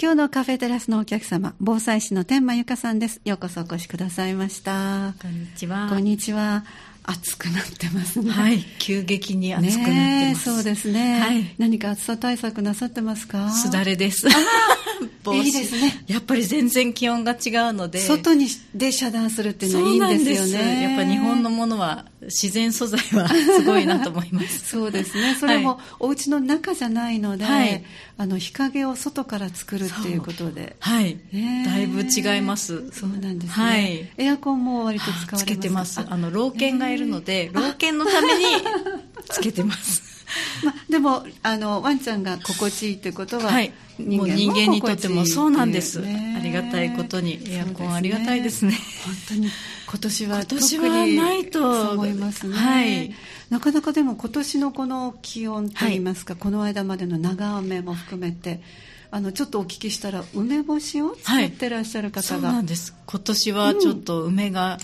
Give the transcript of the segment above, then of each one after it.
今日のカフェテラスのお客様、防災士の天満由香さんです。ようこそお越しくださいました。こんにちは。こんにちは。暑くなってますね。はい、急激に暑くなってねます。そうですね。はい。何か暑さ対策なさってますか？すだれです。いいですね。やっぱり全然気温が違うので。外にで遮断するっていうのはいいんですよね。やっぱ日本のものは自然素材はすごいなと思います。そうですね。それもお家の中じゃないので、はいあの日陰を外から作るっていうことで。はい。だいぶ違います。そうなんですね。はいエアコンも割と使われますつけてます。ああの、老犬がいるので、老犬のためにつけてます。まあ、でもあのワンちゃんが心地いいということは、はい。もう人間にとってもそうなんです。ねありがたいことに、エアコンありがたいですね。本当に今年は今特にないとそう思いますね、はい。なかなかでも今年のこの気温といいますか、この間までの長雨も含めてあのちょっとお聞きしたら梅干しを作ってらっしゃるそう方が、なんです。今年はちょっと梅が、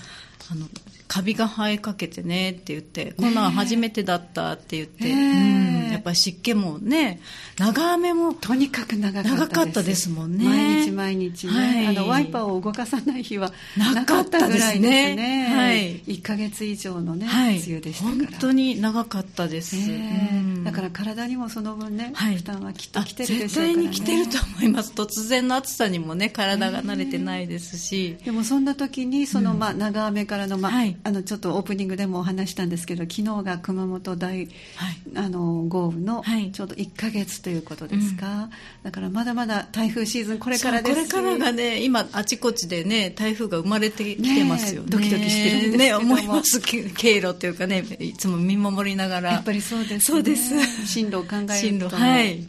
あのカビが生えかけてねって言って、こんなん初めてだったって言って、うん。やっぱり湿気もね長雨もとにかく長かったです。長かったですもんね。毎日毎日ね、はい。あのワイパーを動かさない日はななかったぐらいですね。ですねはい。1ヶ月以上のね、はい。梅雨でしたから。本当に長かったです、ねえ。うん。だから体にもその分ね、はい。負担はきっとあ来てるで絶しょうから、ね、対に来てると思います。突然の暑さにもね体が慣れてないですし、でもそんな時にその、まあ長雨からの,、まあはい。あのちょっとオープニングでもお話したんですけど昨日が熊本大はい。あの豪雨のはい。ちょうど1ヶ月ということですか、だからまだまだ台風シーズンこれからです。これからがね今あちこちでね台風が生まれてきてますよ。ねねえドキドキしてるんですけども。ね思います。け経路というかねいつも見守りながら。やっぱりそうです、ね、そうです。進路を考えると。進路はい。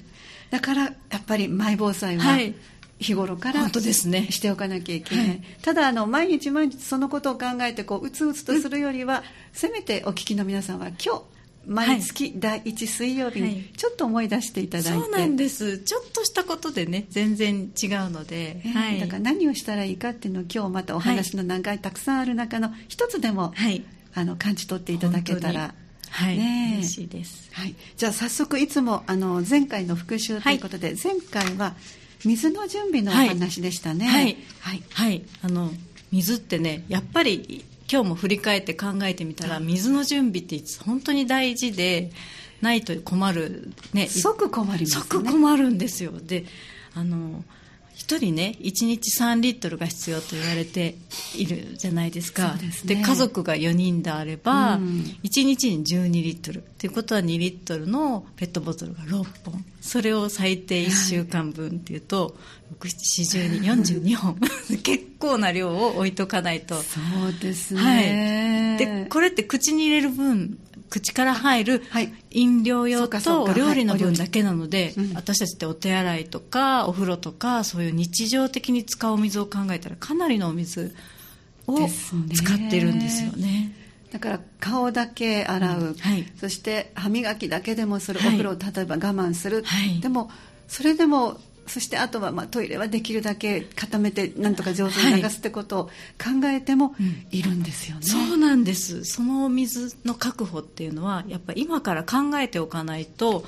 だからやっぱりマイ防災ははい。日頃から本当ですね。しておかなきゃいけない、はい。ただあの毎日毎日そのことを考えてこううつうつとするよりは、せめてお聞きの皆さんは今日毎月第1水曜日はい。にちょっと思い出していただいて、そうなんです。ちょっとしたことでね全然違うので、ねはい。だから何をしたらいいかっていうのを今日またお話の長い、たくさんある中の一つでも、はい。あの感じ取っていただけたら。はい、ねえ。嬉しいです。はい、じゃあ早速いつもあの前回の復習ということで、前回は水の準備のお話でしたねはい。はいはいあの水ってねやっぱり今日も振り返って考えてみたら水の準備って本当に大事でないと困るね。即困りますね。即困るんですよ。であの1人ね1日3リットルが必要と言われているじゃないですか。ですね。家族が4人であれば、うん。1日に12リットル。ということは2リットルのペットボトルが6本。それを最低1週間分っていうと、6、7、12、42本。結構な量を置いとかないと。そうですはね、い、でこれって口に入れる分口から入るはい。飲料用とお料理の分だけなので、うん。私たちってお手洗いとかお風呂とかそういう日常的に使うお水を考えたらかなりのお水を使ってるんですよね。だから顔だけ洗う、うん。はい。そして歯磨きだけでもする、はい。お風呂を例えば我慢する、はい。でもそれでもそしてあとはまあトイレはできるだけ固めてなんとか上手に流すってことを考えてもうんいるんですよね、そうなんです。そのお水の確保っていうのはやっぱり今から考えておかないと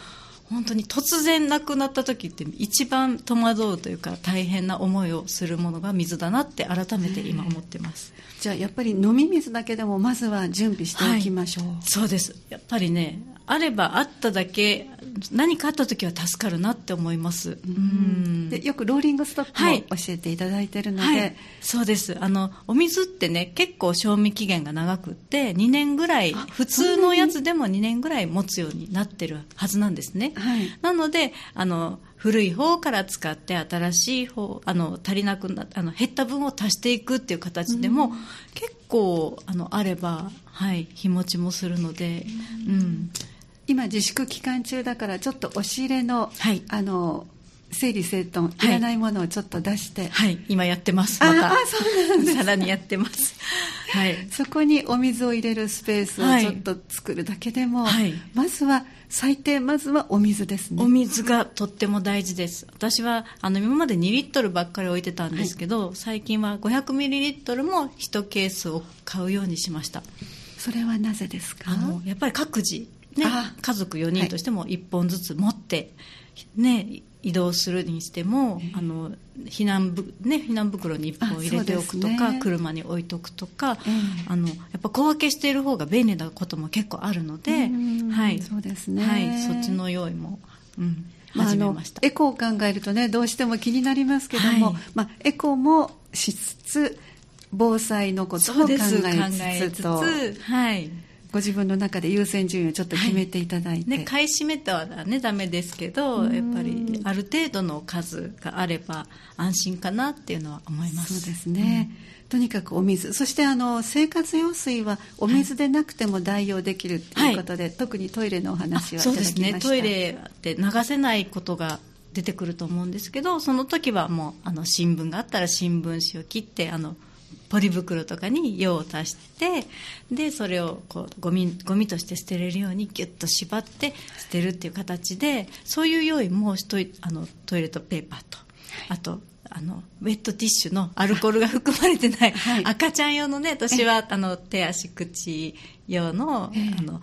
本当に突然なくなった時って一番戸惑うというか大変な思いをするものが水だなって改めて今思ってます、じゃあやっぱり飲み水だけでもまずは準備しておきましょう、そうです。やっぱりねあればあっただけ何かあった時は助かるなって思います。うん。でよくローリングストックはい。も教えていただいてるので、はい、そうです。あのお水ってね結構賞味期限が長くって2年ぐらいあ普通のやつでも2年ぐらい持つようになってるはずなんですね、はい。なのであの古い方から使って新しい方あの足りなくなあの減った分を足していくっていう形でも、結構あのあれば、はい、日持ちもするので、うん、今自粛期間中だからちょっと押し入れの,、はい。あの整理整頓はい。いらないものをちょっと出して、はい、今やってます。あまた。あそうなんですさらにやってます。はい。そこにお水を入れるスペースをはい。ちょっと作るだけでも、はい。まずは最低まずはお水ですね。お水がとっても大事です。私はあの今まで2リットルばっかり置いてたんですけど、最近は500ミリリットルも1ケースを買うようにしました。それはなぜですか？あのやっぱり各自、ね。あ、家族4人としても1本ずつ持って、ね、移動するにしても、あの避難ぶ、ね、避難袋に1本入れておくとか、ね、車に置いとくとか、あのやっぱ小分けしている方が便利なことも結構あるので、はい、そうですね、はい、そっちの用意も、うんまあ、あのエコを考えるとねどうしても気になりますけども、はい、まあ、エコもしつつ防災のことを考えつつと。はいご自分の中で優先順位をちょっと決めていただいて、はい、ね、買い占めたはねダメですけどやっぱりある程度の数があれば安心かなっていうのは思います。そうですね、うん、とにかくお水そしてあの生活用水はお水でなくても代用できるということで、はい、特にトイレのお話はそうですね。トイレって流せないことが出てくると思うんですけどその時はもうあの新聞があったら新聞紙を切ってあのポリ袋とかに用を足してでそれをこうゴミゴミとして捨てれるようにギュッと縛って捨てるっていう形でそういう用意もしとあのトイレットペーパーと。あとあのウェットティッシュのアルコールが含まれてない、はい、赤ちゃん用のね私はあの手足口用の,、あの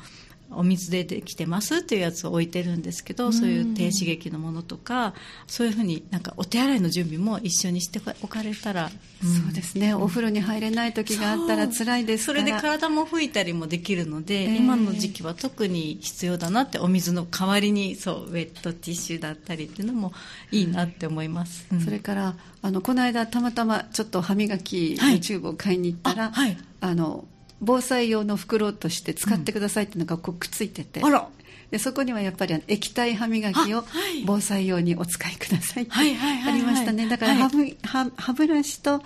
お水でできてますっていうやつを置いてるんですけど、そういう低刺激のものとかそういうふうになんかお手洗いの準備も一緒にしておかれたら、うん、そうですね。お風呂に入れない時があったら辛いですそれで体も拭いたりもできるので、えー、今の時期は特に必要だなってお水の代わりにそうウェットティッシュだったりっていうのもいいなって思います、うん、それからあのこの間たまたまちょっと歯磨きのチューブを買いに行ったら、はい、あはい、あの防災用の袋として使ってくださいっていうのがこうくっついてて、うん、でそこにはやっぱり液体歯磨きを防災用にお使いくださいってありましたね。だから歯ブ,、歯歯ブラシと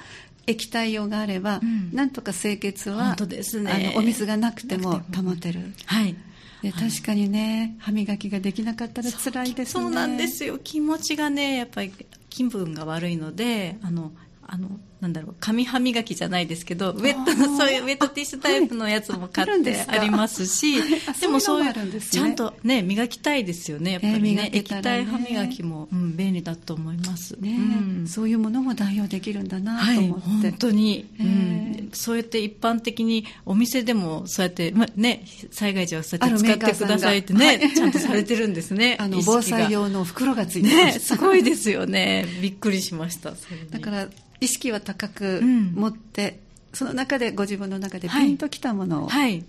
液体用があれば、うん、なんとか清潔は、ね、あのお水がなくても保てる。はい。で確かにね、歯磨きができなかったら辛いですね。そうなんですよ。気持ちがねやっぱり気分が悪いのであのあのなんだろう紙歯磨きじゃないですけどウェットのそういうウェットティッシュタイプのやつも買ってありますし、でもそういう、ね、ちゃんとね磨きたいですよねやっぱりね。えー、ね。液体歯磨きも、うん、便利だと思います。ね、うん、そういうものも代用できるんだなと思って、はい、本当に、うん、そうやって一般的にお店でもそうやって、ま、ね災害時はそうやって使ってくださいってね、はい、ちゃんとされてるんですね。あの防災用の袋がついてます、ね、すごいですよね。びっくりしましただから意識は高く持って、うん、その中でご自分の中でピンときたものを、はい、はい、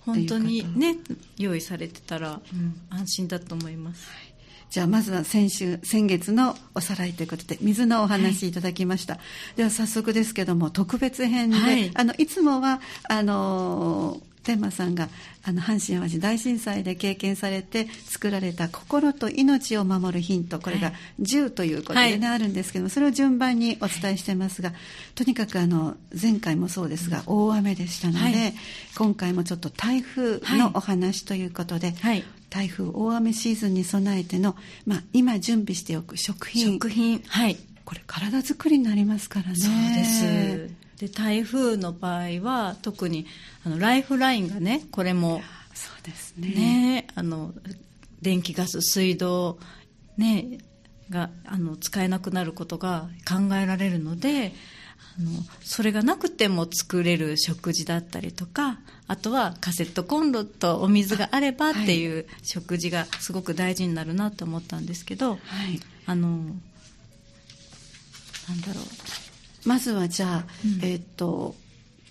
本当にね用意されてたら、うん、安心だと思います、はい。じゃあまずは先週先月のおさらいということで水のお話いただきました、はい、では早速ですけども特別編で、はい、あのいつもはあの天馬さんがあの阪神・淡路大震災で経験されて作られた心と命を守るヒントこれが10ということでね、はい、あるんですけどもそれを順番にお伝えしてますがとにかくあの前回もそうですが大雨でしたので、はい、今回もちょっと台風のお話ということで、はい、台風大雨シーズンに備えての、まあ、今準備しておく食品。食品。はい。これ体作りになりますからね。そうですで台風の場合は特にあのライフラインがねこれもそうですね。ねあの電気ガス水道ねがあの使えなくなることが考えられるのであのそれがなくても作れる食事だったりとかあとはカセットコンロとお水があればっていう食事がすごく大事になるなと思ったんですけど、はい、あのなんだろうまずはじゃあ、うん、えっ、と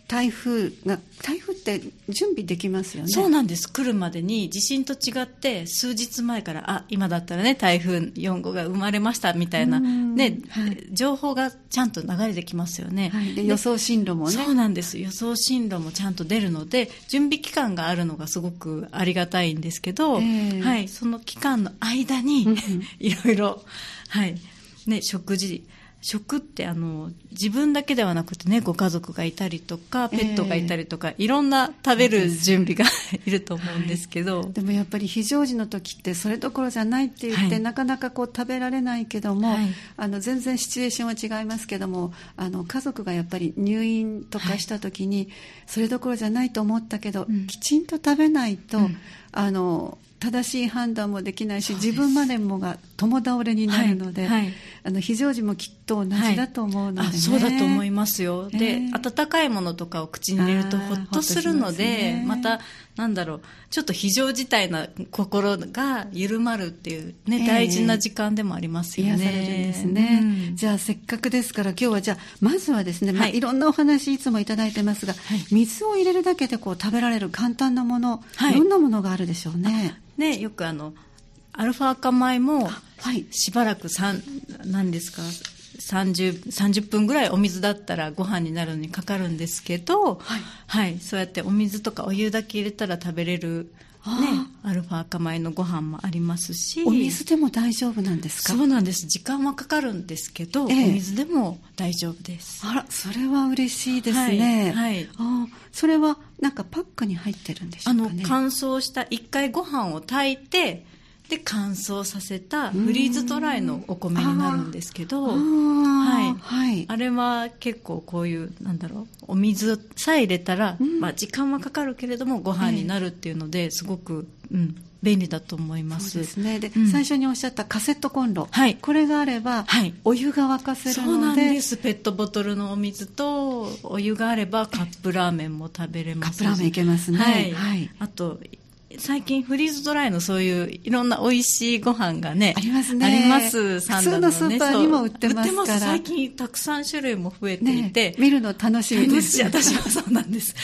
台風が台風って準備できますよね？そうなんです。来るまでに地震と違って数日前からあ今だったらね台風4号が生まれましたみたいな、ね、はい、情報がちゃんと流れてきますよね、はい、で予想進路もね。そうなんです。予想進路もちゃんと出るので準備期間があるのがすごくありがたいんですけど、えー、はい、その期間の間に いろいろ、はい。ね、食事食ってあの自分だけではなくてねご家族がいたりとかペットがいたりとか、えー、いろんな食べる準備が いると思うんですけど、はい、でもやっぱり非常時の時ってそれどころじゃないって言って、はい、なかなかこう食べられないけども、はい、あの全然シチュエーションは違いますけどもあの家族がやっぱり入院とかした時に、それどころじゃないと思ったけど、うん、きちんと食べないと、うん、あの正しい判断もできないし自分までもが共倒れになるので、はい。はい、あの非常時もきっと同じだと思うので、ね。はい、そうだと思いますよ、えー、で温かいものとかを口に入れるとほっとするので、ね、またなんだろうちょっと非常事態な心が緩まるっていうね、えー、大事な時間でもありますよね。癒されるんですね、うん、じゃあせっかくですから今日はじゃあまずはですね、まあ、いろんなお話いつもいただいてますが、水を入れるだけでこう食べられる簡単なもの、どんなものがあるでしょうね。ねよくあのアルファ赤米もしばらく何ですか？30, 30分ぐらいお水だったらご飯になるのにかかるんですけど、はい、はい、そうやってお水とかお湯だけ入れたら食べれるね、アルファ赤米のご飯もありますし。お水でも大丈夫なんですか？そうなんです。時間はかかるんですけど、ええ、お水でも大丈夫です。あらそれは嬉しいですね、はい、はい、あそれはなんかパックに入ってるんでしょうか、ね、あの乾燥した一回ご飯を炊いてで乾燥させたフリーズドライのお米になるんですけど、はい、はい、あれは結構こういうなんだろうお水さえ入れたら、うん、まあ、時間はかかるけれどもご飯になるっていうので、すごく、うん、便利だと思います。そうですね。で、うん、最初におっしゃったカセットコンロ、はい、これがあれば、はい、お湯が沸かせるので。そうなんです。ペットボトルのお水とお湯があればカップラーメンも食べれますカップラーメンいけますね、はい、はい、あと最近フリーズドライのそういういろんな美味しいご飯がねありますね。あります。普通のスーパーにも売ってますから。最近たくさん種類も増えていて、ね、見るの楽しみです。私はそうなんです。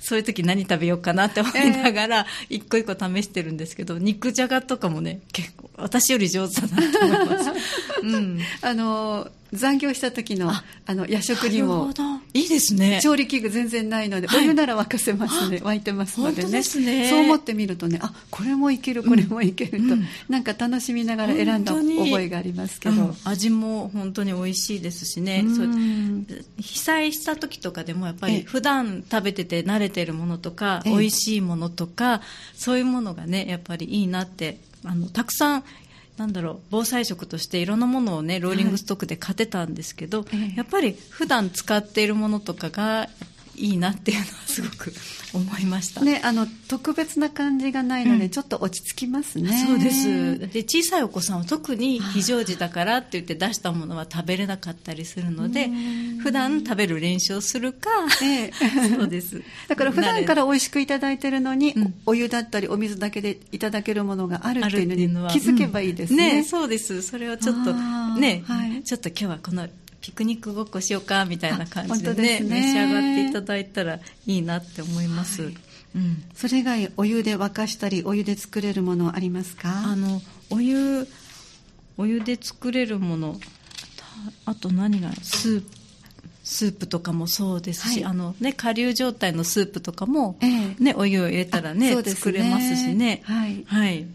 そういう時何食べようかなって思いながら、一個一個試してるんですけど肉じゃがとかもね結構私より上手だなと思います、うん、あの残業した時のあの夜食にもいいですね。調理器具全然ないので、はい、お湯なら沸かせますね。沸いてますのでね、ね、そう思ってみるとねあこれもいけるこれもいけると、うん、なんか楽しみながら選んだ覚えがありますけど、うん、味も本当に美味しいですしね、被災した時とかでもやっぱり普段食べてて慣れてるものとか美味しいものとかそういうものがねやっぱりいいなってあのたくさんなんだろう防災食としていろんなものをねローリングストックで買ってたんですけど、はい、やっぱり普段使っているものとかがいいなっていうのはすごく思いました、ね、あの特別な感じがないので、うん、ちょっと落ち着きますね。そうです。で小さいお子さんは特に非常時だからって言って出したものは食べれなかったりするので普段食べる練習をするか、ええ、そうです。だから普段から美味しくいただいてるのに、うん、お湯だったりお水だけでいただけるものがあるっていうのに気づけばいいですね。うん、ねそうです。それをちょっとね、はい、ちょっと今日はこのピクニックごっこしようかみたいな感じでね、ね、召し上がっていただいたらいいなって思います、はい、うん、それ以外お湯で沸かしたりお湯で作れるものありますか？あのお湯お湯で作れるものあと何が？スープスープとかもそうですし、はい、あのね、顆粒状態のスープとかも、ええ、ね、お湯を入れたらね、ね。作れますしね。はい。はい。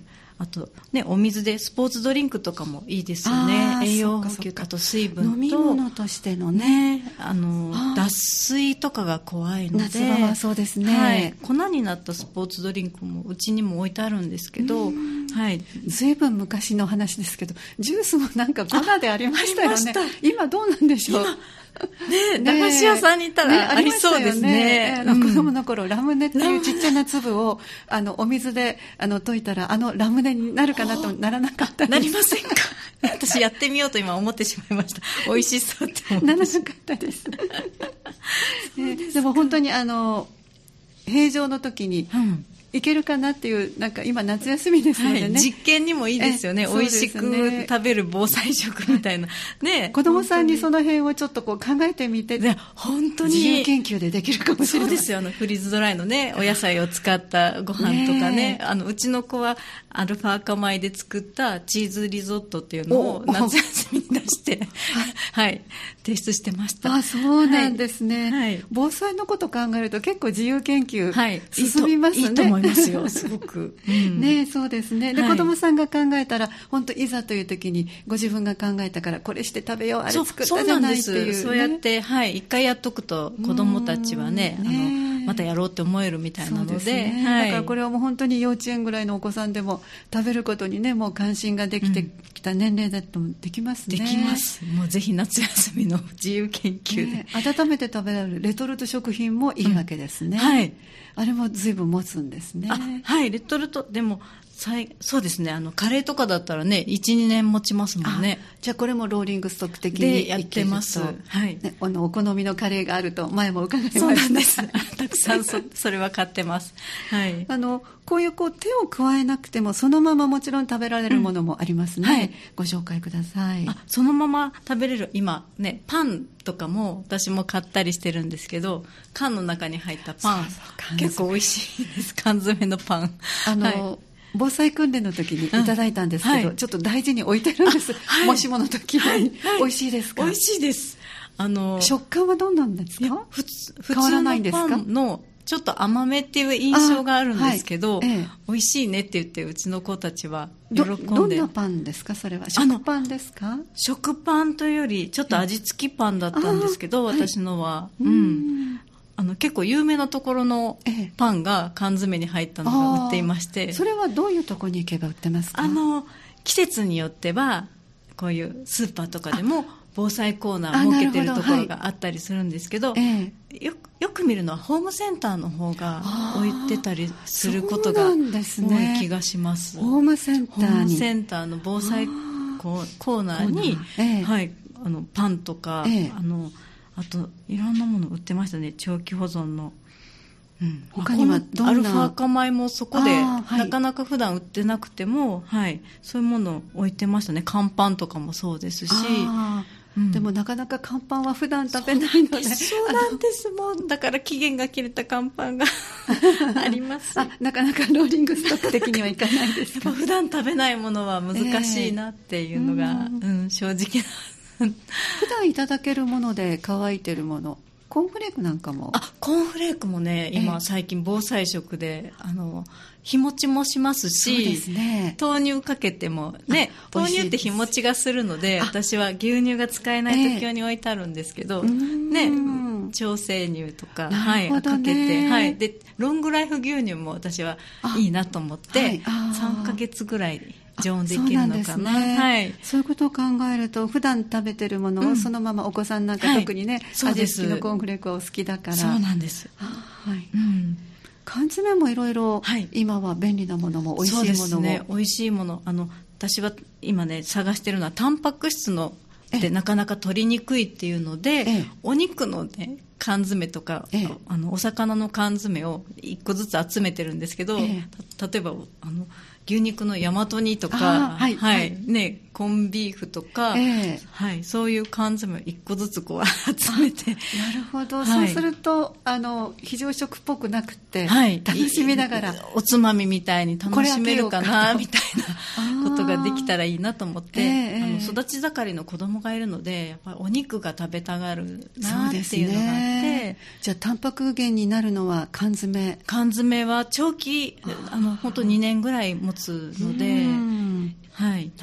あと、ね、お水でスポーツドリンクとかもいいですよね。栄養補給あと水分と飲み物としてのね、ね、あの脱水とかが怖いので夏場はそうですね、はい、粉になったスポーツドリンクもうちにも置いてあるんですけど、はい、随分昔の話ですけどジュースもなんか粉でありましたよね。今どうなんでしょう？ね駄菓子屋さんに行ったらありそうですね。ね。子供の頃、ラムネっていうちっちゃな粒を、あの、お水で、あの、溶いたら、あのラムネになるかなとならなかったなりませんか？私やってみようと今思ってしまいました。美味しそうって思ならなかったです。でも本当にあの、平常の時に、うんいけるかなっていうなんか今夏休みですのでね、はい、実験にもいいですよね。美味しく食べる防災食みたいな。ね。子供さんにその辺をちょっとこう考えてみて。本当に。自由研究でできるかもしれない。そうですよ。あのフリーズドライのねお野菜を使ったご飯とかね。ねあのうちの子はアルファ赤米で作ったチーズリゾットっていうのを夏休みに出して はい。提出してました。あそうなんですね、はい、防災のこと考えると結構自由研究進みますね、はいますよ、すごく。うん、ねそうですね。で、はい、子供さんが考えたら、本当いざという時に、ご自分が考えたから、これして食べよう、あれ作ったじゃないっていう、ね、そうやって、はい、一回やっとくと、子供たちはね、あの、またやろうって思えるみたいなので、ねはい、だからこれはもう本当に幼稚園ぐらいのお子さんでも、食べることにね、もう関心ができてきた年齢だとできますね。できます。もうぜひ夏休みの自由研究で、ね、温めて食べられるレトルト食品もいいわけですね。うん、はい。あれも随分持つんですね。はい、レトルト、でも、そうですね。あのカレーとかだったらね12年持ちますもんね。じゃあこれもローリングストック的にやってます。はい、ね、あのお好みのカレーがあると前も伺いました。そうなんです。たくさんそそれは買ってます。はい。あのこういうこう手を加えなくてもそのままもちろん食べられるものもありますね、うんはい、ご紹介ください。あそのまま食べれる。今ねパンとかも私も買ったりしてるんですけど缶の中に入ったパン。結構美味しいです。缶詰のパン。あの、はい防災訓練の時にいただいたんですけど、うんはい、ちょっと大事に置いてるんです、はい、もしもの時に、はい、美味しいですか？美味しいです。あの食感はどんなんですか？普通変わらないんですか？のちょっと甘めっていう印象があるんですけど、はいええ、美味しいねって言ってうちの子たちは喜んで。どんなパンですか？それは。食パンですか？食パンというよりちょっと味付きパンだったんですけど、私のは、はい、うんあの結構有名なところのパンが缶詰に入ったのが売っていまして、それはどういうところに行けば売ってますか？あの季節によってはこういうスーパーとかでも防災コーナーを設けてるところがあったりするんですけど、はい、よよく見るのはホームセンターの方が置いてたりすることが多い気がします、ね、ホームセンターホームセンターの防災コーナーに、ええ、はい、あのパンとか、え、あのあといろんなもの売ってましたね。長期保存の。うん、他にはどんな？アルファ化米もそこで、はい、なかなか普段売ってなくても、はい、そういうものを置いてましたね。乾パンとかもそうですし。うん、でもなかなか乾パンは普段食べないので。そうなんですもうだから期限が切れた乾パンが あります。あなかなかローリングストック的にはいかないですか？普段食べないものは難しいなっていうのが、えー、うん、正直な 普段いただけるもので乾いてるものコーンフレークなんかも。あコーンフレークもね今最近防災食であの日持ちもしますし、ね、豆乳かけてもね豆乳って日持ちがするので私は牛乳が使えない時用に置いてあるんですけど、えー、ね調整乳とか、ね、はい、かけて、はい、でロングライフ牛乳も私はいいなと思って、はい、3か月ぐらい常温できるのかな。ね、はい、そういうことを考えると普段食べてるものをそのままお子さんなんか、特にね、はい、味付きのコーンフレークはお好きだから。そうなんです、はい、うん。缶詰もいろい。ろ今は便利なものも美味しいものも、ね、美味しいもの。あの私は今ね探してるのはタンパク質のってなかなか取りにくいっていうので、お肉のね缶詰とか、あのお魚の缶詰を1個ずつ集めてるんですけど、例えばあの牛肉の大和煮とか、はい、はい、ね、コンビーフとか、えー、はい、そういう缶詰を一個ずつこう集めて。なるほど、はい、そうすると、あの、非常食っぽくなくて、はい、楽しみながら。おつまみみたいに楽しめるかな、みたいな ことができたらいいなと思って、えー、あの育ち盛りの子供がいるので、やっぱりお肉が食べたがるなっていうのがあって、ね、じゃあ、タンパク源になるのは缶詰。缶詰は長期、あの、本当2年ぐらいもつので、はい、ね、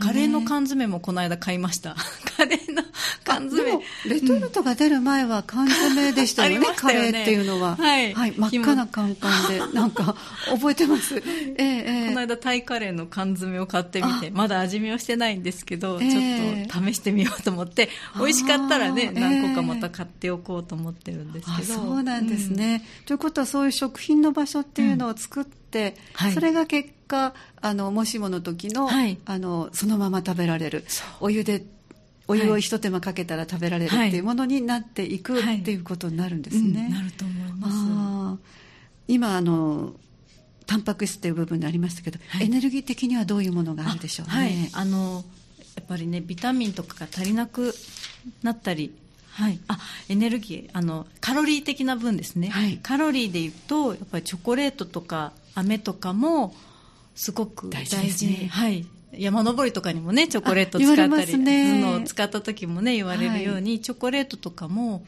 カレーの缶詰もこの間買いました。カレーの缶詰。レトルトが出る前は缶詰でしたよね、うん、カレーっていうのは、はい、はい、真っ赤なカンカンで なんか覚えてます。えええ。この間タイカレーの缶詰を買ってみてまだ味見をしてないんですけど、えー、ちょっと試してみようと思って美味しかったらね何個かまた買っておこうと思ってるんですけど、そうなんですね、うん、ということはそういう食品の場所っていうのを作って、うん。はい、それが結果あのもしもの時のはい、あのそのまま食べられる。お湯でお湯を一手間かけたら食べられるっていうものになっていく、っていうことになるんですね。うん、なると思います。今あのタンパク質という部分でありましたけど、エネルギー的にはどういうものがあるでしょうね？あのやっぱりねビタミンとかが足りなくなったりはい、あエネルギーあのカロリー的な分ですね、はい、カロリーでいうとやっぱりチョコレートとか飴とかもすごく大事ですね、はい、山登りとかにもねチョコレート使ったり、ね、使った時もね言われるように、はい、チョコレートとかも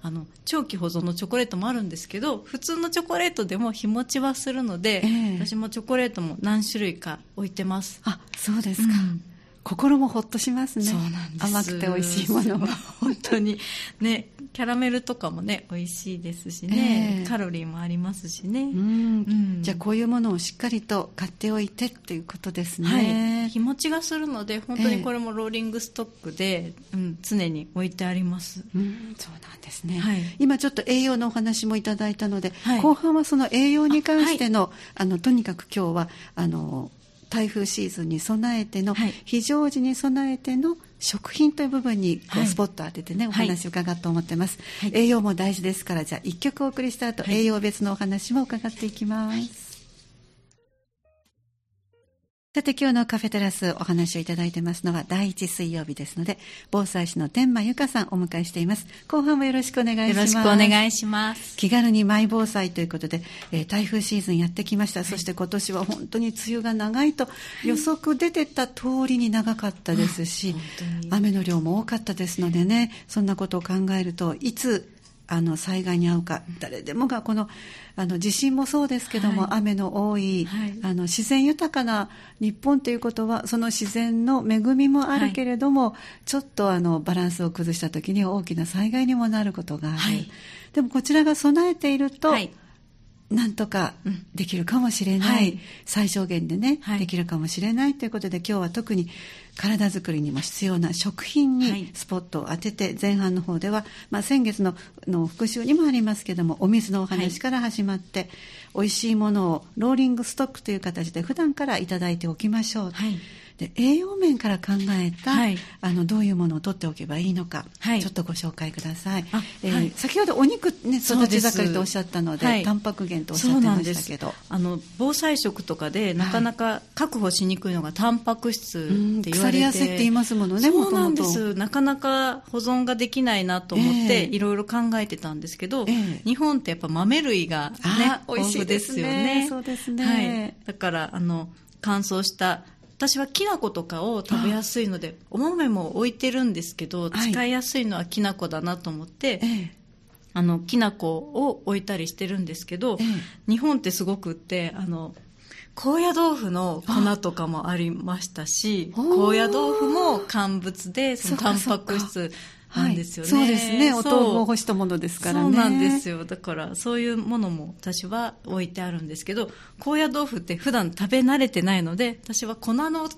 あの長期保存のチョコレートもあるんですけど普通のチョコレートでも日持ちはするので、えー、私もチョコレートも何種類か置いてます。あそうですか、うん心もほっとしますね。そうなんです。甘くて美味しいものは本当に。ね キャラメルとかもね美味しいですしね、えー、カロリーもありますしね、うん。うん、じゃあこういうものをしっかりと買っておいてっていうことですね、はい、日持ちがするので本当にこれもローリングストックで、えー、うん、常に置いてあります、うん、そうなんですね、はい、今ちょっと栄養のお話もいただいたので、はい、後半はその栄養に関しての,、あのとにかく今日はあの台風シーズンに備えての、はい。非常時に備えての食品という部分にこうはい。スポットを当ててね、お話を伺って思ってます、はい。栄養も大事ですからじゃあ1曲お送りした後、はい。栄養別のお話も伺っていきます、さて今日のカフェテラスお話をいただいてますのは第一水曜日ですので防災士の天満由香さんお迎えしています。後半もよろしくお願いします。よろしくお願いします。気軽にマイ防災ということで、えー台風シーズンやってきました、そして今年は本当に梅雨が長いと予測出てた通りに長かったですし、本当に。雨の量も多かったですのでねそんなことを考えるといつあの災害に遭うか誰でもがこのあの地震もそうですけども、はい。雨の多い、はい。あの自然豊かな日本ということはその自然の恵みもあるけれども、ちょっとあのバランスを崩した時に大きな災害にもなることがある、はい。でもこちらが備えていると、はい。なんとかうん。できるかもしれない、はい。最小限でね、はい。できるかもしれないということで今日は特に体づくりにも必要な食品はい。にスポットを当てて、前半の方では、まあ、先月のの復習にもありますけどもお水のお話から始まって、美味しいものをローリングストックという形で普段からいただいておきましょう、はい。で栄養面から考えた、はい。あのどういうものを取っておけばいいのか、はい。ちょっとご紹介ください、あえーはい。先ほどお肉、ね、育ち盛りとおっしゃったのではい。タンパク源とおっしゃってまそうなんです。したけどあの防災食とかでなかなか確保しにくいのがタンパク質うんって言われて、腐りやすいって言いますものねそうなんで元すなかなか保存ができないなと思って、ええ。いろいろ考えてたんですけど、ええ。日本ってやっぱ豆類が、ねあ、ー美味しいですよね。そうですね。はい、だからあの乾燥した私はきな粉とかを食べやすいのでお豆も置いてるんですけど、はい。使いやすいのはきな粉だなと思って、ええ。あのきな粉を置いたりしてるんですけど、え日本ってすごくってあの高野豆腐の粉とかもありましたし高野豆腐も乾物でそのタンパク質なんですよね、はい、そうですね。お豆腐を干したものですからね。そうなんですよ。だからそういうものも私は置いてあるんですけど高野豆腐って普段食べ慣れてないので私は粉の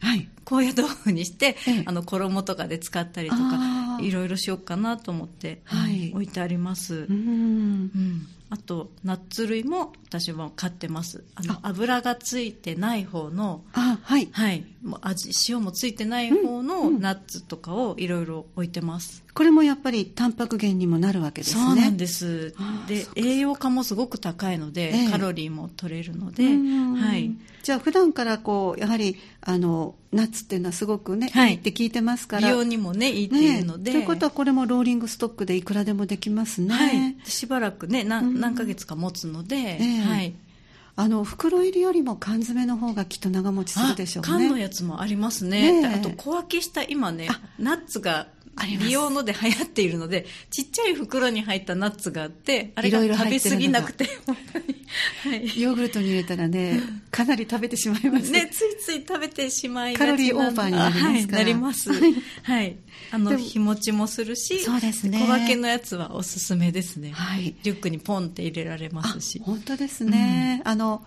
はい。高野豆腐にして、ええ。あの衣とかで使ったりとかいろいろしようかなと思って、はい。置いてあります、うん。うん、あとナッツ類も私は買ってます。あのあ。油がついてない方のあはい。はい。もう味塩もついてない方のうんうんナッツとかをいろいろ置いてます、これもやっぱりタンパク源にもなるわけですね。そうなんです。で栄養価もすごく高いので、ええ。カロリーも取れるので、うんはい、じゃあ普段からこうやはりあのナッツっていうのはすごくね、はい。い、いって聞いてますから。美容にもねいいっていうので、ねということはこれもローリングストックでいくらでもできますね、はい、しばらくねうん何何ヶ月か持つので、ええ。はい、あの袋入りよりも缶詰の方がきっと長持ちするでしょうね。あ缶のやつもありますね。ねあと小分けした今ねあ。ナッツが美容ので流行っているのでちっちゃい袋に入ったナッツがあってあれが食べ過ぎなくて本当に。はい。ヨーグルトに入れたらねかなり食べてしまいます。ね、ついつい食べてしまいカロリーオーバーになりますから。はい、なります。はい。はい。あの、日持ちもするし、そうですね。小分けのやつはおすすめですね。はい。リュックにポンって入れられまあすし。本当ですね、あの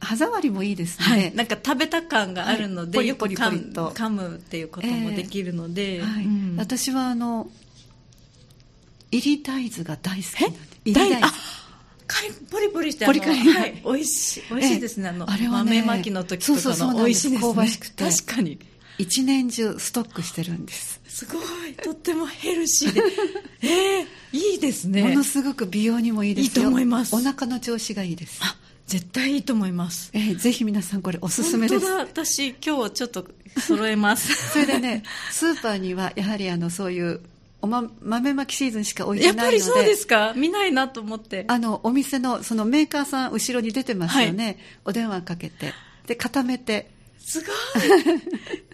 歯触りもいいですね、はい、なんか食べた感があるので、はい。よくポリポリポリと。噛む噛むっていうこともできるので、はい。うん。私はあの入り大豆が大好きなんで。入り大大豆？あカリポリポリしてポリカリ。あのはい、美味しい。美味しいですね、あのあれはね豆まきの時とそうそうかの美味しいですね。香ばしくて。確かに。一年中ストックしてるんです、すごい。とってもヘルシーで。えー、いいですね。ものすごく美容にもいいですよ。いいと思います。お腹の調子がいいです。あ絶対いいと思います。えーぜひ皆さんこれおすすめです。本当だ。私今日ちょっと揃えます。それでねスーパーにはやはりあのそういうお、ま、豆まきシーズンしか置いやっぱてないので。りそうですか？見ないなと思って。あのお店のそのメーカーさん後ろに出てますよね、お電話かけて。で固めてすごい。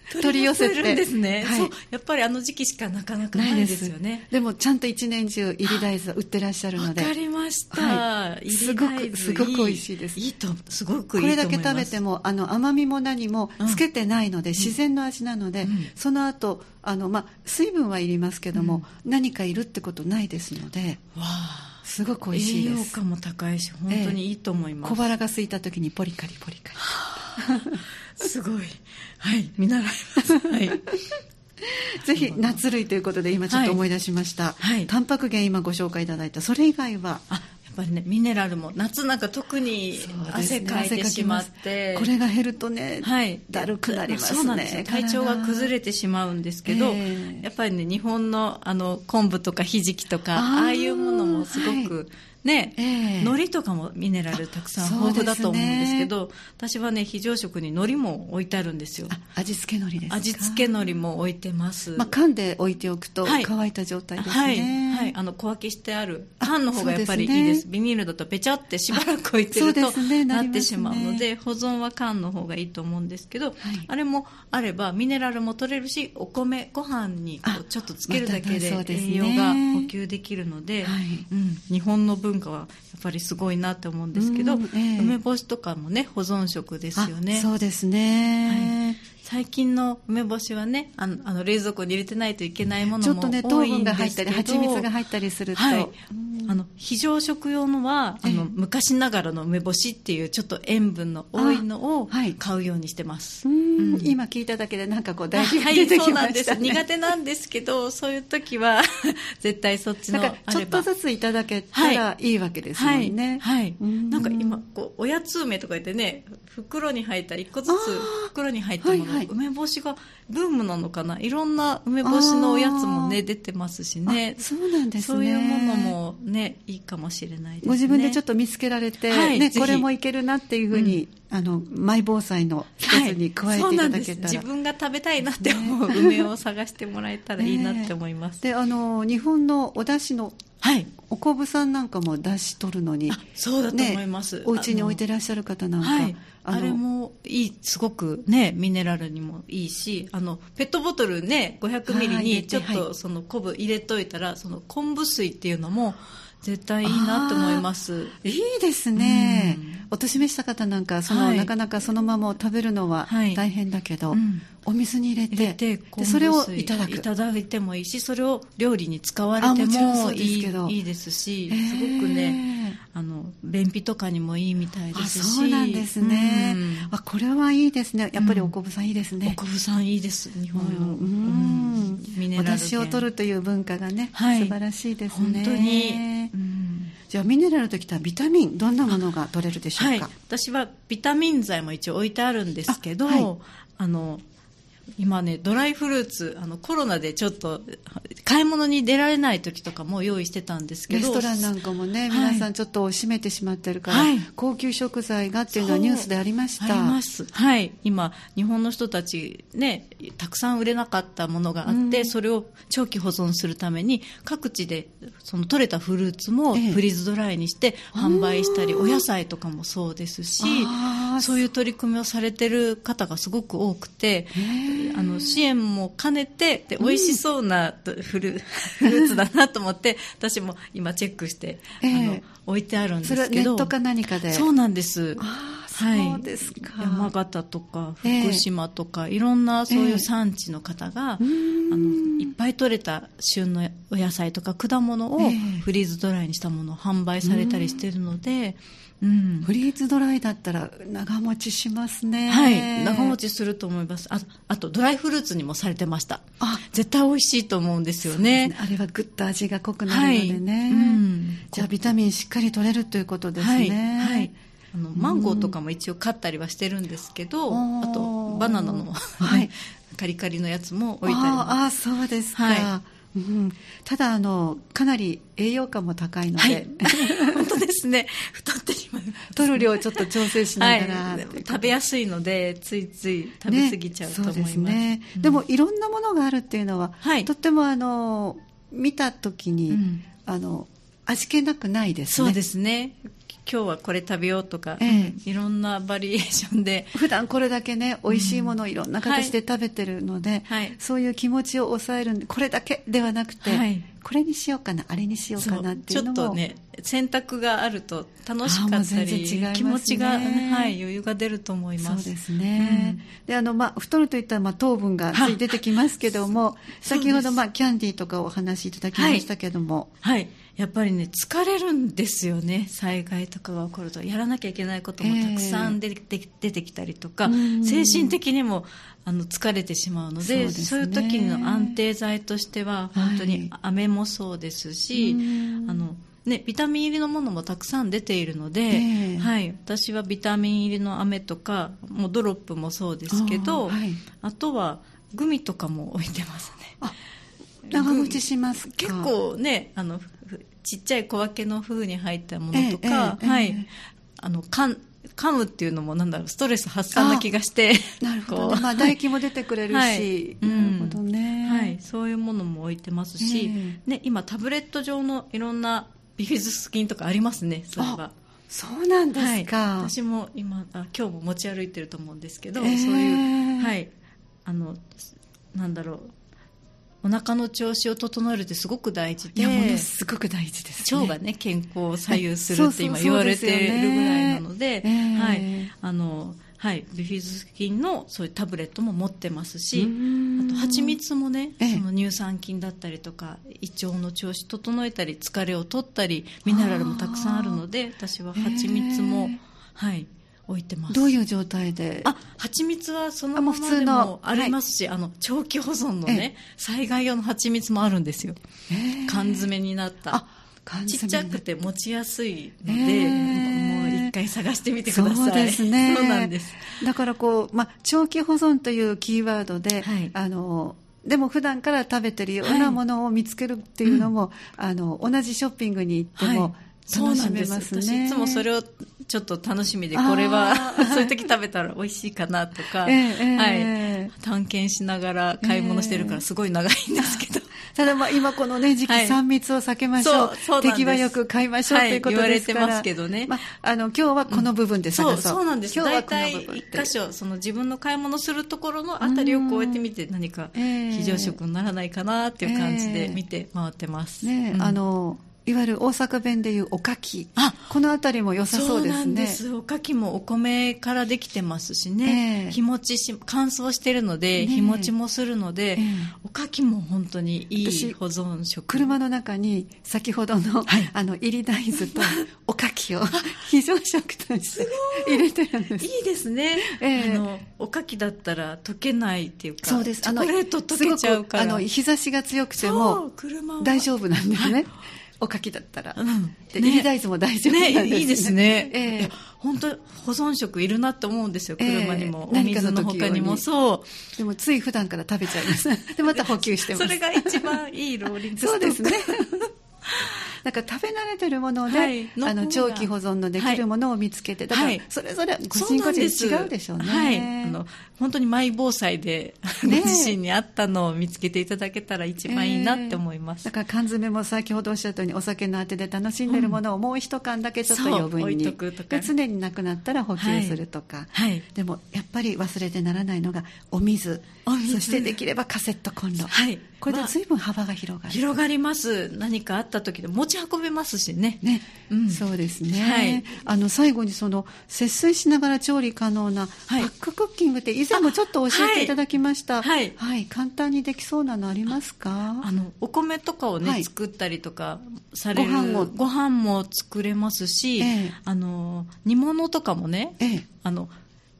取り寄せてるんですね、はいそう。やっぱりあの時期しかなかなかないです。よね。でもちゃんと一年中入り大豆は売ってらっしゃるわので。かりました、はい。すごくすごく美味しいですいいとすごくいこいと思います。れだけ食べてもあの甘みも何もつけてないので、自然の味なので、うん。その後あのまあ水分はいりますけども、何かいるってことないですのでわあ。すごく美味しい栄です。養価も高いし本当にいいと思います、小腹が空いた時にポリカリポリカリ すごい。はい見習います。はい。ぜひ夏類ということで今ちょっと思い出しました、はい。タンパク源今ご紹介いただいた。それ以外は？あやっぱりねミネラルも夏なんか特に汗かいてしまって、ね、これが減るとね、はい、だるくなりますね。体調が崩れてしまうんですけど、えー、やっぱりね日本のあの昆布とかひじきとかああいうものもすごく、はいね、えー、海苔とかもミネラルたくさん豊富だと思うんですけど、ね、私はね非常食に海苔も置いてあるんですよ。味付け海苔です味付け海苔も置いてます、まあ、缶で置いておくと乾いた状態ですね。はい、はい、あの小分けしてある。缶の方がやっぱりいいです、ね、ビニールだとペチャってしばらく置いてると、ね、なってしまうので保存は缶の方がいいと思うんですけど、はい、あれもあればミネラルも取れるしお米ご飯にこうちょっとつけるだけで栄養が補給できるので、はい、うん、日本の文化はやっぱりりすごいなって思うんですけど、うんえー、梅干しとかもね保存食ですよね。そうですね、はい最近の梅干しはねあのあの冷蔵庫に入れてないといけないものも多いんですけどちょっとね糖分が入ったり蜂蜜が入ったりすると、はい、あの非常食用のはあの、昔ながらの梅干しっていうちょっと塩分の多いのを買うようにしてます、うん、今聞いただけでなんかこう大事が出てきました、ね、苦手なんですけどそういう時は 絶対そっちのちょっとずついただけたらい。いわけですもんね。はい、はい、なんか今こうおやつ梅とか言ってね袋に入った1個ずつ袋に入ったもの、はい。はい、梅干しがブームなのかな？いろんな梅干しのおやつもね出てますしね。そうなんですね。そういうものもねいいかもしれないですね。ご自分でちょっと見つけられて、はい、ね、これもいけるなっていうふうに、うん、あのマイ防災の一つに加えていただけたら、はい、自分が食べたいなって思う梅を探してもらえたらいいなって思います、ね、であの日本のお出汁のはい、お昆布さんなんかも出し取るのにそうだと思います、ね、お家に置いてらっしゃる方なんか、はい、あれもいいすごくねミネラルにもいいしあのペットボトルね500ミリにちょっとその昆布入れといたらその昆布水っていうのも絶対いいなと思います。いいですね、うん、お年めした方なんかその、はい、なかなかそのまま食べるのは大変だけど、はいうん、お水に入れてでそれをいただく。いただいてもいいしそれを料理に使われてもいいいいですしすごくねあの便秘とかにもいいみたいですし。そうなんですね、うん、あこれはいいですね。やっぱりお昆布さんいいですね、お昆布さんいいです日本の、うん、ミネラルお出汁を取るという文化がね、はい、素晴らしいですね。本当に、じゃあミネラルときたらビタミンどんなものが取れるでしょうか、はい、私はビタミン剤も一応置いてあるんですけどあ、はい、あの今ねドライフルーツあのコロナでちょっと買い物に出られない時とかも用意してたんですけどレストランなんかもね、皆さんちょっと閉めてしまってるから、はい、高級食材がっていうのはニュースでありました。あります。はい。今日本の人たちねたくさん売れなかったものがあって、うん、それを長期保存するために各地でその取れたフルーツもフリーズドライにして販売したり、ええ、お野菜とかもそうですしそういう取り組みをされてる方がすごく多くて、あの支援も兼ねてで美味しそうなフル, フルーツだなと思って私も今チェックして、あの置いてあるんですけど。それネットか何かで？そうなんです。そうですか、はい、山形とか福島とか、えー、いろんなそういう産地の方が、えー、あのいっぱい取れた旬のお野菜とか果物をフリーズドライにしたものを販売されたりしているので、うん、フリーズドライだったら長持ちしますね。はい。長持ちすると思います。ああとドライフルーツにもされてました。あ。絶対美味しいと思うんですよね、ね、あれはぐっと味が濃くなるのでね、はいうん、じゃあビタミンしっかり取れるということですね。はい、はい。あのマンゴーとかも一応買ったりはしてるんですけど、あとバナナの、はい、カリカリのやつも置いたりああそうですか、はい、うん、ただあのかなり栄養価も高いので、はい、ですね。太ってしまう取る量をちょっと調整しながら、はい、食べやすいのでついつい食べ過ぎちゃうと思います,、ねねうん、でもいろんなものがあるっていうのは、はい、とってもあの見た時に、うん、あの味気なくないですね。そうですね。今日はこれ食べようとか、ええ、いろんなバリエーションで。普段これだけね美味しいものをいろんな形で食べてるので、はい、そういう気持ちを抑えるこれだけではなくて、はい、これにしようかなあれにしようかなっていうのも。ちょっとね選択があると楽しかったり、ね、気持ちが、はい、余裕が出ると思います。そうですね、うん、であの、まあ、太るといったら、まあ、糖分が出てきますけども先ほど、まあ、キャンディーとかお話しいただきましたけども。はい。やっぱりね疲れるんですよね。災害とかが起こると。やらなきゃいけないこともたくさん出て,、出てきたりとか、精神的にもあの疲れてしまうのでそう、ね,、いう時の安定剤としては本当に飴もそうですし、はい、あのね、ビタミン入りのものもたくさん出ているので、えー、はい、私はビタミン入りの飴とかもうドロップもそうですけどあはい、あとはグミとかも置いてますね。長持ちします結構ねあのちっちゃい小分けの風に入ったものとか、えー、はい、あのかん噛むっていうのもなんだろうストレス発散な気がしてなるほど、ね、まあ、唾液も出てくれるし、はい、なるほどね、はい、そういうものも置いてますし、えー、ね、今タブレット状のいろんなビフィズス菌とかありますねそれはそうなんですか、はい、私も今あ今日も持ち歩いてると思うんですけど、えー、そういうはい。あのなんだろうお腹の調子を整えるってすごく大事でいやものすごく大事です、ね、腸がね健康を左右するって今言われてるぐらいなので、はい。あのはい、ビフィズス菌のそういうタブレットも持ってますしあと蜂蜜もね、その乳酸菌だったりとか胃腸の調子整えたり疲れを取ったりミネラルもたくさんあるので私は蜂蜜も、はい置いてます。どういう状態で？あ蜂蜜はそのままでもありますしあ、の長期保存のね災害用の蜂蜜もあるんですよ。缶詰になった。ちっちゃくて持ちやすいので、もう一回探してみてください。そうですね。そうなんです。だからこう、まあ、長期保存というキーワードで、はい、あのでも普段から食べてるようなものを見つけるっていうのも、はいあの同じショッピングに行っても、楽しめますね、私いつもそれをちょっと楽しみでこれは そういう時食べたら美味しいかなとか、えー、はい、探検しながら買い物してるからすごい長いんですけど、ただまあ今このね時期3密を避けましょう、はい、敵はよく買いましょう、ということですから。言われてますけどね、まあ、あの今日はこの部分で探そう、うん、そうそうなんです。今日は大体1箇所その自分の買い物するところのあたりをこうやって見て何か非常食にならないかなっていう感じで見て回ってます、ね、うん、あのいわゆる大阪弁でいうおかき。あこの辺りも良さそうですね。そうなんです。おかきもお米からできてますしね、えー、日持ちし乾燥してるので、ね、日持ちもするので、えー、おかきも本当にいい保存食。車の中に先ほどの,、はい、あの入り大豆と おかきを非常食として入れてるんです。い。いですね、えー、あのおかきだったら溶けないっていうかそうです。チョコレート溶けちゃうから。あの日差しが強くても大丈夫なんですね、おかきだったら、うん、で、ね、大豆も大丈夫なんですね、ね、いいですね、えー、本当保存食いるなって思うんですよ車にも、えー、お水の他にも。そう。でもつい普段から食べちゃいます。でまた補給してます。それが一番いいローリングそうですねなんか食べ慣れてるもので、はい、あの長期保存のできるものを見つけて、だからそれぞれ個人個人違うでしょうね。はい、あの本当にマイ防災で、ね、ご自身に合ったのを見つけていただけたら一番いいなって思います。えー、だから缶詰も先ほどおっしゃったようにお酒のあてで楽しんでるものをもう一缶だけちょっと余分に、うん、常になくなったら補給するとか、はい、でもやっぱり忘れてならないのがお水。そしてできればカセットコンロ、はい、これで随分幅が広がる、まあ、広がります。何かあった時で持ち運べますしね。ね、うん、そうですね、はい、あの最後にその節水しながら調理可能なパッククッキングって以前もちょっと教えていただきました、はい、はい、簡単にできそうなのありますか？あのお米とかをね、作ったりとかされるご飯ご飯も作れますし、ええ、あの煮物とかもね、え、あの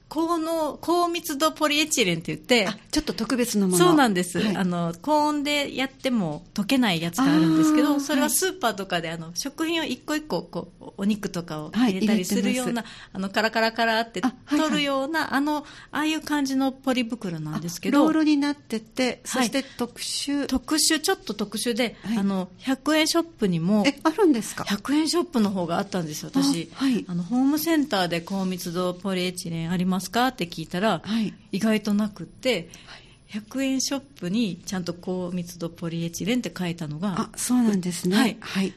高濃高密度ポリエチレンって言ってちょっと特別なもの。そうなんです、はい、あの高温でやっても溶けないやつがあるんですけどそれはスーパーとかであの食品を一個一個こうお肉とかを入れたりす。るような、はい、あのカラカラカラって取るようなあはいはい、あのああいう感じのポリ袋なんですけどロールになっててそして特殊、特殊ちょっと特殊で、あの100円ショップにもえあるんですか？100円ショップの方があったんですよ私。あ、はい、あのホームセンターで高密度ポリエチレンありますますか？って聞いたら、はい、意外となくって、はい、100円ショップにちゃんと高密度ポリエチレンって書いたのがあそうなんですね。はい、はい。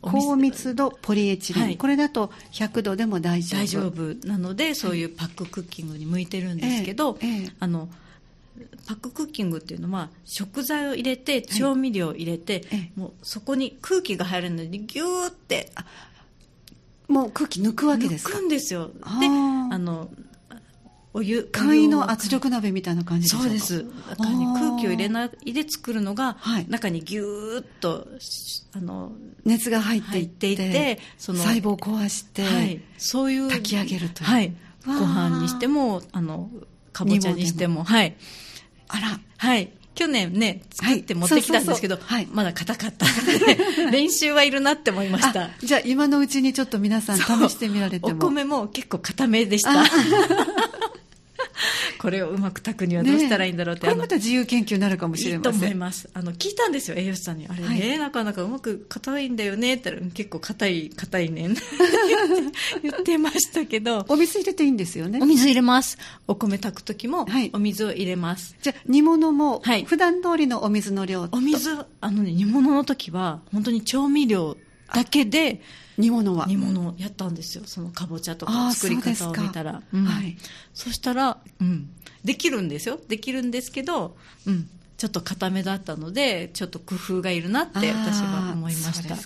高密度ポリエチレン、はい、これだと100度でも大丈夫。大丈夫なのでそういうパッククッキングに向いてるんですけど、えええ、あのパッククッキングっていうのは食材を入れて調味料を入れて、はい、もうそこに空気が入るのでギューって。もう空気抜くわけですか？抜くんですよ。であのお湯。簡易の圧力鍋みたいな感じそうです。中に空気を入れないで作るのが、はい、中にギューッとあの熱が入っていっていてその細胞を壊して、はい、そういう炊き上げるという、はい、ご飯にしてもあのかぼちゃにしてもはい。あら。はい。去年ね作って持ってきたんですけど、まだ硬かった。の で練習はいるなって思いました。じゃあ今のうちにちょっと皆さん試してみられても。お米も結構硬めでしたこれをうまく炊くにはどうしたらいいんだろうって、ね、これまた自由研究になるかもしれません。いいと思います。あの聞いたんですよ栄養士さんに。あれね、はい、なかなかうまく硬いんだよねって結構硬い硬いね 言ってましたけど。お水入れていいんですよね。お水入れます。お米炊く時もお水を入れます、はい、じゃあ煮物も普段通りのお水の量お水あのね煮物の時は本当に調味料だけで煮物は。煮物をやったんですよ。そのかぼちゃとか作り方を見たら。そ,、うん。はい、そしたら、うん、できるんですよ。できるんですけど、うん、ちょっと固めだったのでちょっと工夫がいるなって私は思いました。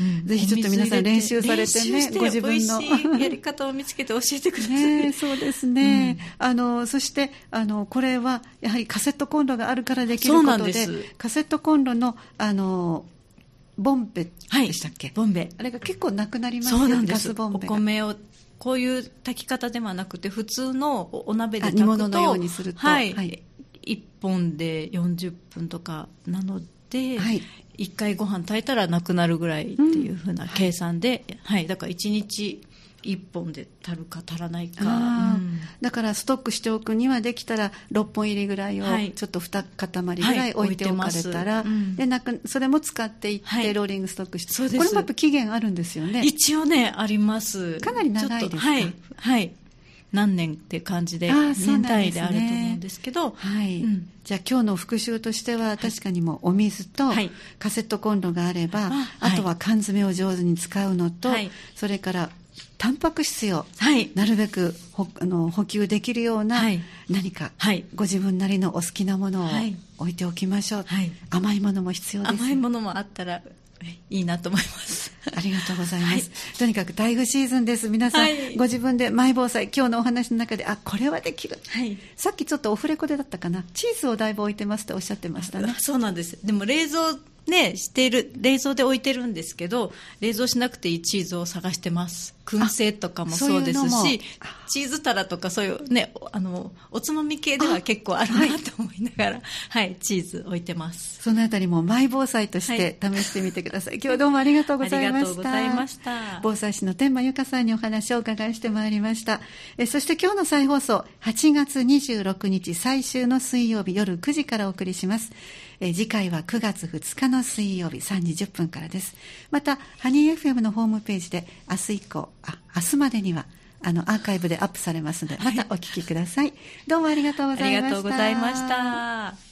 うん、ぜひちょっと皆さん練習されてねご自分の。やり方を見つけて教えてください、ね、そうですね、うん、あのそしてあのこれはやはりカセットコンロがあるからできることでカセットコンロのあのボンベでしたっけ、はい、ボンベ。あれが結構なくなりますよねガスボンベお米をこういう炊き方ではなくて普通のお鍋で炊くと煮物のようにすると、はい、はい、1本で40分とかなので、はい、1回ご飯炊いたらなくなるぐらいっていうふうな計算で、うん、はい、はい、だから1日1本で足るか足らないか、うん、だからストックしておくにはできたら6本入りぐらいをちょっと2塊ぐらい置いておかれたら、はいうん、でなくそれも使っていってローリングストックして、はい、これもやっぱ期限あるんですよね。一応ねあります。かなり長いですか？はい、はい。何年って感じで年単位であると思うんですけど、はい、うん、じゃあ今日の復習としては確かにもうお水とカセットコンロがあれば、はい、あとは缶詰を上手に使うのと、はい、それからタンパク質をなるべくほあの補給できるような何かご自分なりのお好きなものを置いておきましょう、はい、甘いものも必要です。甘いものもあったらいいなと思います。ありがとうございます、はい、とにかく台風シーズンです。皆さん、はい、ご自分でマイ防災今日のお話の中であこれはできる、はい、さっきちょっとオフレコでだったかな。チーズをだいぶ置いてますっておっしゃってましたね。そうなんです。でも冷蔵ね、している冷蔵で置いてるんですけど冷蔵しなくていいチーズを探してます。燻製とかもそうですしチーズタラとかそういうねあのおつまみ系では結構あるなと思いながら、はい、はい、チーズ置いてます。そのあたりもマイ防災として試してみてください、はい、今日はどうもありがとうございました。ありがとうございました。防災士の天満由香さんにお話をお伺いしてまいりました。えそして今日の再放送8月26日最終の水曜日夜9時からお送りしますえ次回は9月2日の水曜日3時10分からです。また、ハニー FM のホームページで明日以降、あ、明日までには、あの、アーカイブでアップされますので、またお聞きください。はい、どうもありがとうございました。ありがとうございました。